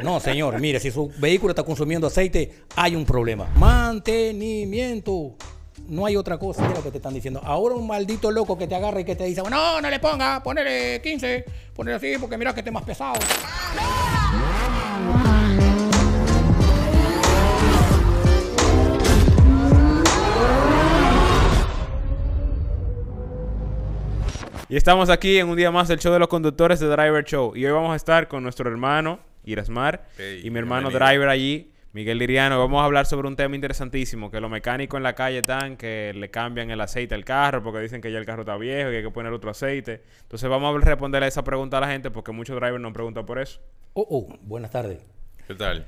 No, señor, mire, si su vehículo está consumiendo aceite, hay un problema. Mantenimiento. No hay otra cosa, mira lo que te están diciendo. Ahora un maldito loco que te agarra y que te dice, no, no le ponga, ponele 15, ponele así porque mira que esté más pesado. Y estamos aquí en un día más del show de los conductores de Driver Show. Y hoy vamos a estar con nuestro hermano Irasmar Hey, y mi hermano bienvenido. Driver allí, Miguel Liriano. Vamos a hablar sobre un tema interesantísimo, que los mecánicos en la calle están que le cambian el aceite al carro porque dicen que ya el carro está viejo y hay que poner otro aceite. Entonces vamos a responder a esa pregunta a la gente porque muchos drivers nos preguntan por eso. Oh, oh, buenas tardes. ¿Qué tal?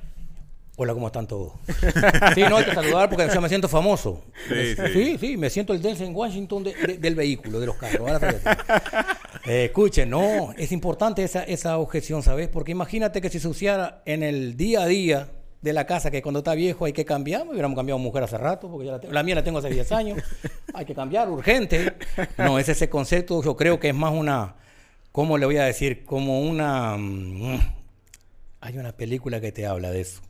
Hola, ¿cómo están todos? Sí, no hay que saludar porque yo me siento famoso. Sí, sí. sí, sí, me siento el Denzel Washington de- de- del vehículo, de los carros. Ahora. Eh, escuchen, no, es importante esa, esa objeción, ¿sabes? Porque imagínate que si se usara en el día a día de la casa, que cuando está viejo hay que cambiar, hubiéramos cambiado mujer hace rato, porque ya la, la mía la tengo hace 10 años, hay que cambiar, urgente. No, es ese concepto, yo creo que es más una, ¿cómo le voy a decir? Como una... mm, hay una película que te habla de eso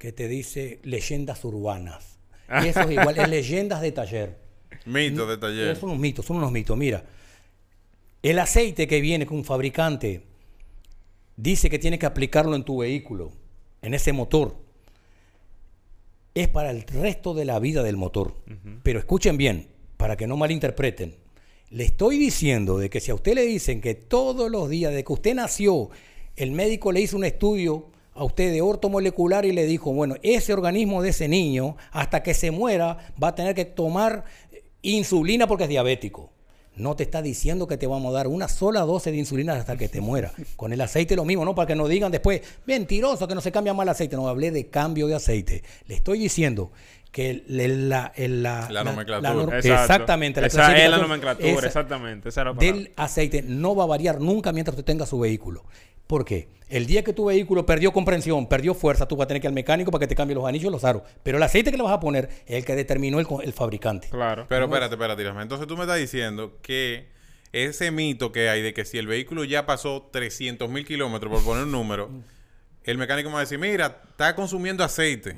que te dice leyendas urbanas. Y eso es igual, es leyendas de taller. Mito de taller. Son unos mitos, son unos mitos. Mira, el aceite que viene con un fabricante dice que tiene que aplicarlo en tu vehículo, en ese motor. Es para el resto de la vida del motor. Pero escuchen bien, para que no malinterpreten. Le estoy diciendo de que si a usted le dicen que todos los días de que usted nació, el médico le hizo un estudio a usted de ortomolecular y le dijo, bueno, ese organismo de ese niño, hasta que se muera, va a tener que tomar insulina porque es diabético. No te está diciendo que te vamos a dar una sola dosis de insulina hasta que te muera. Con el aceite lo mismo, ¿no? Para que no digan después, mentiroso, que no se cambia mal el aceite. No, hablé de cambio de aceite. Le estoy diciendo que la, la, La nomenclatura. exactamente. Esa es la nomenclatura, esa exactamente. La del aceite no va a variar nunca mientras usted tenga su vehículo. ¿Por qué? El día que tu vehículo perdió comprensión, perdió fuerza, tú vas a tener que ir al mecánico para que te cambie los anillos y los aros. Pero el aceite que le vas a poner es el que determinó el, fabricante. Claro. Pero espérate, espérate, Irasma. Entonces tú me estás diciendo que ese mito que hay de que si el vehículo ya pasó 300 mil kilómetros, por poner un número, el mecánico me va a decir, mira, está consumiendo aceite.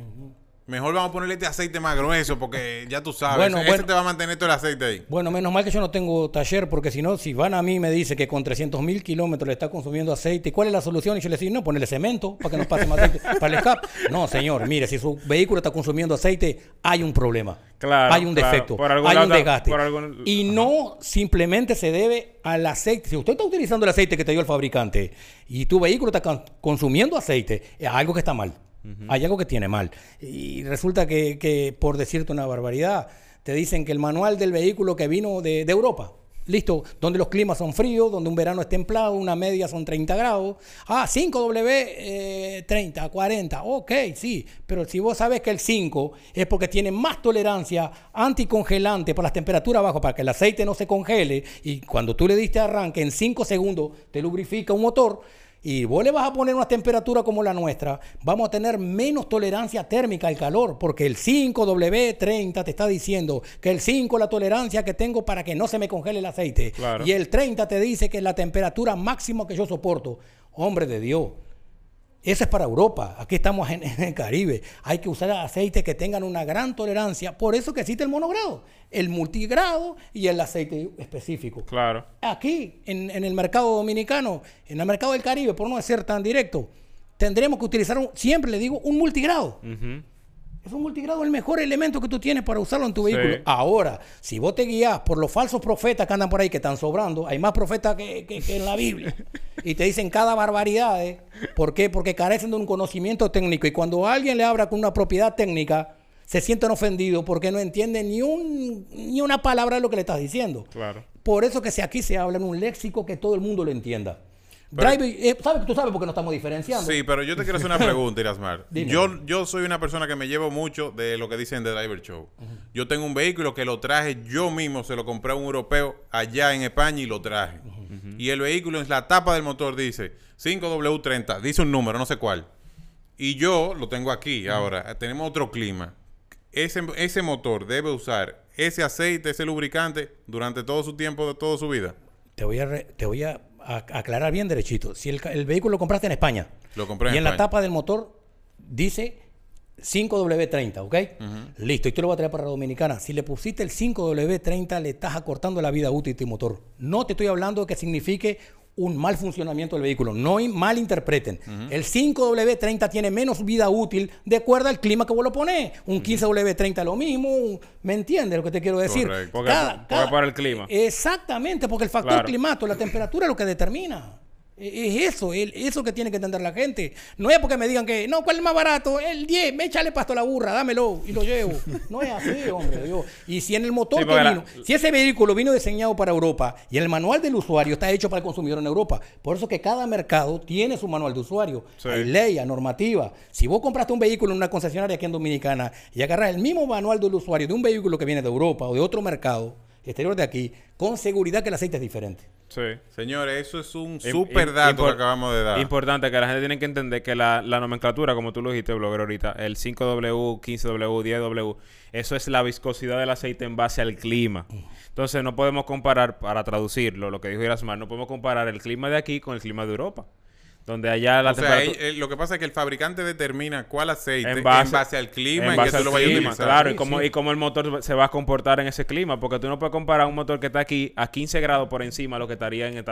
Mejor vamos a ponerle este aceite más grueso porque ya tú sabes, Bueno, ese bueno. te va a mantener todo el aceite ahí. Bueno, menos mal que yo no tengo taller, porque si no, si van a mí y me dice que con 300 mil kilómetros le está consumiendo aceite, ¿y ¿cuál es la solución? Y yo le digo, no, ponerle cemento para que no pase más aceite para el escape. No, señor, mire, si su vehículo está consumiendo aceite, hay un problema. Claro, hay un claro. defecto, Por algún hay lado un desgaste. por algún- Y Ajá. no simplemente se debe al aceite. Si usted está utilizando el aceite que te dio el fabricante y tu vehículo está con- consumiendo aceite, es algo que está mal. Hay algo que tiene mal. Y resulta que, por decirte una barbaridad, te dicen que el manual del vehículo que vino de, de Europa, listo, donde los climas son fríos, donde un verano es templado, una media son 30 grados. Ah, 5W, eh, 30, 40, ok, sí, pero si vos sabes que el 5 es porque tiene más tolerancia anticongelante para las temperaturas bajas, para que el aceite no se congele, y cuando tú le diste arranque, en 5 segundos te lubrifica un motor, y vos le vas a poner una temperatura como la nuestra, vamos a tener menos tolerancia térmica al calor, porque el 5W30 te está diciendo que el 5 es la tolerancia que tengo para que no se me congele el aceite. Claro. Y el 30 te dice que es la temperatura máxima que yo soporto. Hombre de Dios. Eso es para Europa. Aquí estamos en, en el Caribe. Hay que usar aceites que tengan una gran tolerancia. Por eso que existe el monogrado, el multigrado y el aceite específico. Claro. Aquí, en, en el mercado dominicano, en el mercado del Caribe, por no ser tan directo, tendremos que utilizar, un- siempre le digo, un multigrado. Es un multigrado el mejor elemento que tú tienes para usarlo en tu vehículo. Sí. Ahora, si vos te guías por los falsos profetas que andan por ahí, que están sobrando, hay más profetas que, que- que en la Biblia, y te dicen cada barbaridad. ¿eh? ¿Por qué? Porque carecen de un conocimiento técnico. Y cuando alguien le habla con una propiedad técnica, se sienten ofendidos porque no entienden ni, un, ni una palabra de lo que le estás diciendo. Claro. Por eso que si aquí se habla en un léxico que todo el mundo lo entienda. Eh, ¿sabes? Tú sabes por qué no estamos diferenciando. Sí, pero yo te quiero hacer una pregunta, Irasmar. Yo, yo soy una persona que me llevo mucho de lo que dicen de Driver Show. Yo tengo un vehículo que lo traje yo mismo, se lo compré a un europeo allá en España y lo traje. Y el vehículo en la tapa del motor dice 5W30, dice un número, no sé cuál. Y yo lo tengo aquí ahora, tenemos otro clima. Ese, ese motor debe usar ese aceite, ese lubricante durante todo su tiempo, de toda su vida. Te voy a, re- te voy a- aclarar bien derechito. Si el, vehículo lo compraste en España Lo compré en y en la tapa del motor dice 5W30, ¿ok? Listo, y tú lo vas a traer para Dominicana. Si le pusiste el 5W30, le estás acortando la vida útil de tu motor. No te estoy hablando de que signifique un mal funcionamiento del vehículo. No in- malinterpreten. El 5W30 tiene menos vida útil de acuerdo al clima que vos lo pones. Un 15W30 lo mismo. un- ¿Me entiendes lo que te quiero decir? Correcto. Porque- porque por el clima. Exactamente, porque el factor Claro. climático, la temperatura es lo que determina. E- Es eso, eso que tiene que entender la gente. No es porque me digan que, no, ¿cuál es más barato? El 10, me échale pasto a la burra, dámelo y lo llevo. No es así, hombre. Dios. Y si en el motor Sí, que la- si ese vehículo vino diseñado para Europa y el manual del usuario está hecho para el consumidor en Europa, por eso que cada mercado tiene su manual de usuario. Sí. Hay ley, hay normativa. Si vos compraste un vehículo en una concesionaria aquí en Dominicana y agarras el mismo manual del usuario de un vehículo que viene de Europa o de otro mercado exterior de aquí, con seguridad que el aceite es diferente. Sí. Señores, eso es un im- dato que acabamos de dar. Importante que la gente tiene que entender que la, la nomenclatura, como tú lo dijiste, blogger, ahorita, el 5W, 15W, 10W, eso es la viscosidad del aceite en base al clima. Entonces no podemos comparar, para traducirlo, lo que dijo Irasmar, no podemos comparar el clima de aquí con el clima de Europa. Donde allá la o sea, temperatura... él- él- lo que pasa es que el fabricante determina cuál aceite en en base, al clima en en, base que al tú lo vayas a utilizar. Claro, y cómo, sí. y cómo el motor se va a comportar en ese clima, porque tú no puedes comparar un motor que está aquí a 15 grados por encima de lo que estaría en, en,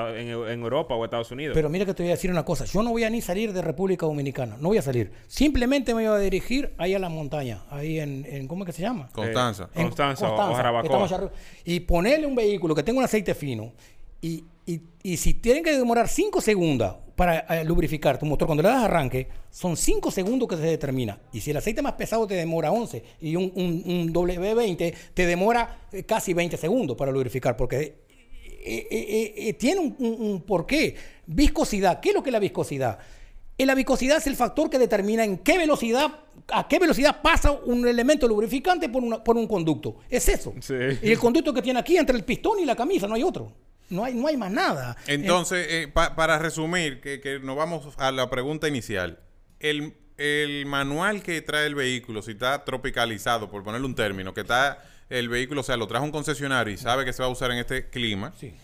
en Europa o Estados Unidos. Pero mira que te voy a decir una cosa, yo no voy a ni salir de República Dominicana, no voy a salir. Simplemente me voy a dirigir ahí a la montaña, ahí en, en- ¿cómo es que se llama? Constanza. Eh, Constanza o- o arriba. Y ponerle un vehículo que tenga un aceite fino y, y- y si tienen que demorar 5 segundos para eh, lubrificar tu motor, cuando le das arranque, son 5 segundos que se determina. Y si el aceite más pesado te demora 11 y un, un- un W20 te demora eh, casi 20 segundos para lubrificar, porque eh, eh, tiene un, un- porqué. Viscosidad. ¿Qué es lo que es la viscosidad? La viscosidad es el factor que determina en qué velocidad, a qué velocidad pasa un elemento lubrificante por, una- por un conducto. Es eso. Sí. Y el conducto que tiene aquí entre el pistón y la camisa, no hay otro. No hay, no hay más nada. Entonces, eh, pa- para resumir, que, que nos vamos a la pregunta inicial. El, el manual que trae el vehículo, si está tropicalizado, por ponerle un término, que está el vehículo, o sea, lo trajo un concesionario y sabe que se va a usar en este clima, Sí.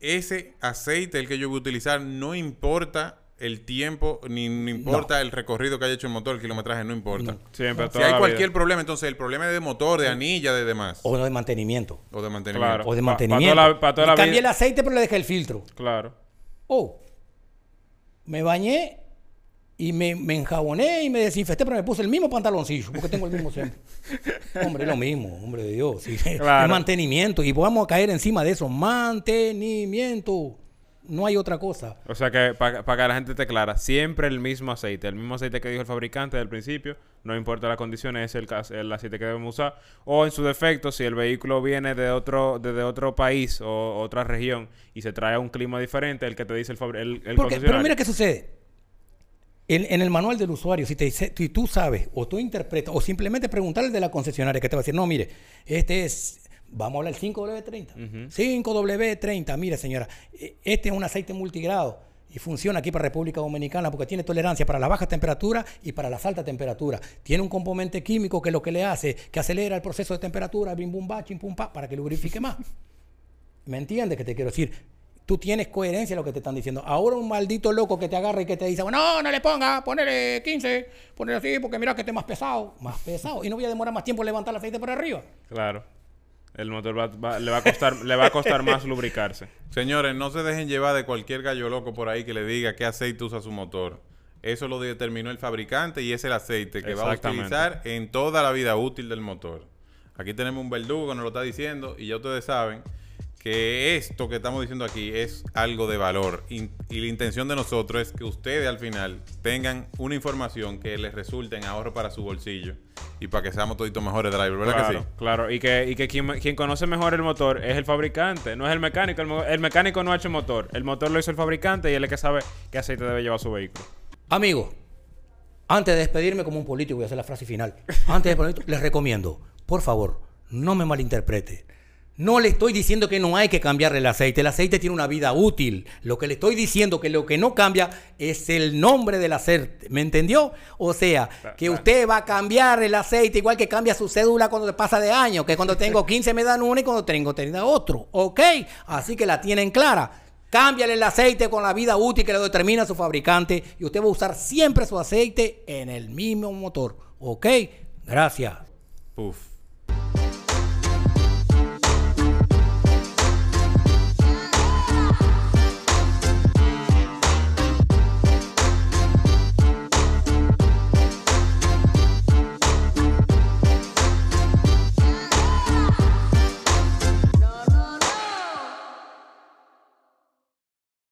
ese aceite, el que yo voy a utilizar, no importa el tiempo, ni, ni importa el recorrido que haya hecho el motor, el kilometraje, no importa. Siempre, Si toda hay cualquier vida. problema, entonces el problema es de motor, de anilla, de demás. O de mantenimiento. O de mantenimiento. Claro. O de Pa- pa' mantenimiento. toda la- pa' toda Y la cambié vida. el aceite, pero le dejé el filtro. Claro. Oh, me bañé y me, me enjaboné y me desinfecté, pero me puse el mismo pantaloncillo, porque tengo el mismo siempre. hombre, es lo mismo, hombre de Dios. sí. Claro. Es mantenimiento. Y vamos a caer encima de eso. Mantenimiento. No hay otra cosa. O sea que para que la gente esté clara, siempre el mismo aceite, el mismo aceite que dijo el fabricante del principio, no importa las condiciones, es el, el aceite que debemos usar. O en su defecto, si el vehículo viene de otro, de otro país o otra región y se trae a un clima diferente, el que te dice el, fabri- el, el Porque, pero mira qué sucede. En, en el manual del usuario, si, te dice- si tú sabes o tú interpretas o simplemente preguntarle de la concesionaria que te va a decir, no, mire, este es, vamos a hablar del 5W30. 5W30, mire señora, eh, este es un aceite multigrado y funciona aquí para República Dominicana porque tiene tolerancia para la baja temperatura y para las altas temperaturas. Tiene un componente químico que lo que le hace, que acelera el proceso de temperatura, bim bum ba, chim pum pa, para que lubrifique más. ¿Me entiendes qué te quiero decir? Tú tienes coherencia en lo que te están diciendo. Ahora un maldito loco que te agarra y que te dice, bueno, no, no le ponga, ponele 15, ponele así porque mira que esté más pesado. Más pesado. Y no voy a demorar más tiempo en levantar el aceite por arriba. Claro. El motor va- va- le, va a costar, le va a costar más lubricarse. Señores, no se dejen llevar de cualquier gallo loco por ahí que le diga qué aceite usa su motor. Eso lo determinó el fabricante y es el aceite que va a utilizar en toda la vida útil del motor. Aquí tenemos un verdugo que nos lo está diciendo y ya ustedes saben que esto que estamos diciendo aquí es algo de valor In- y la intención de nosotros es que ustedes al final tengan una información que les resulte en ahorro para su bolsillo y para que seamos toditos mejores drivers, ¿verdad Claro, que sí? claro. Y que, y que quien, quien conoce mejor el motor es el fabricante, no es el mecánico. El, el mecánico no ha hecho motor. El motor lo hizo el fabricante y él es el que sabe qué aceite debe llevar su vehículo. Amigos, antes de despedirme como un político, voy a hacer la frase final. Antes de político, les recomiendo, por favor, no me malinterprete. No le estoy diciendo que no hay que cambiarle el aceite. El aceite tiene una vida útil. Lo que le estoy diciendo que lo que no cambia es el nombre del aceite. ¿Me entendió? O sea, que usted va a cambiar el aceite igual que cambia su cédula cuando te pasa de año. Que cuando tengo 15 me dan una y cuando tengo 30 otro. ¿Ok? Así que la tienen clara. Cámbiale el aceite con la vida útil que lo determina su fabricante y usted va a usar siempre su aceite en el mismo motor. ¿Ok? Gracias.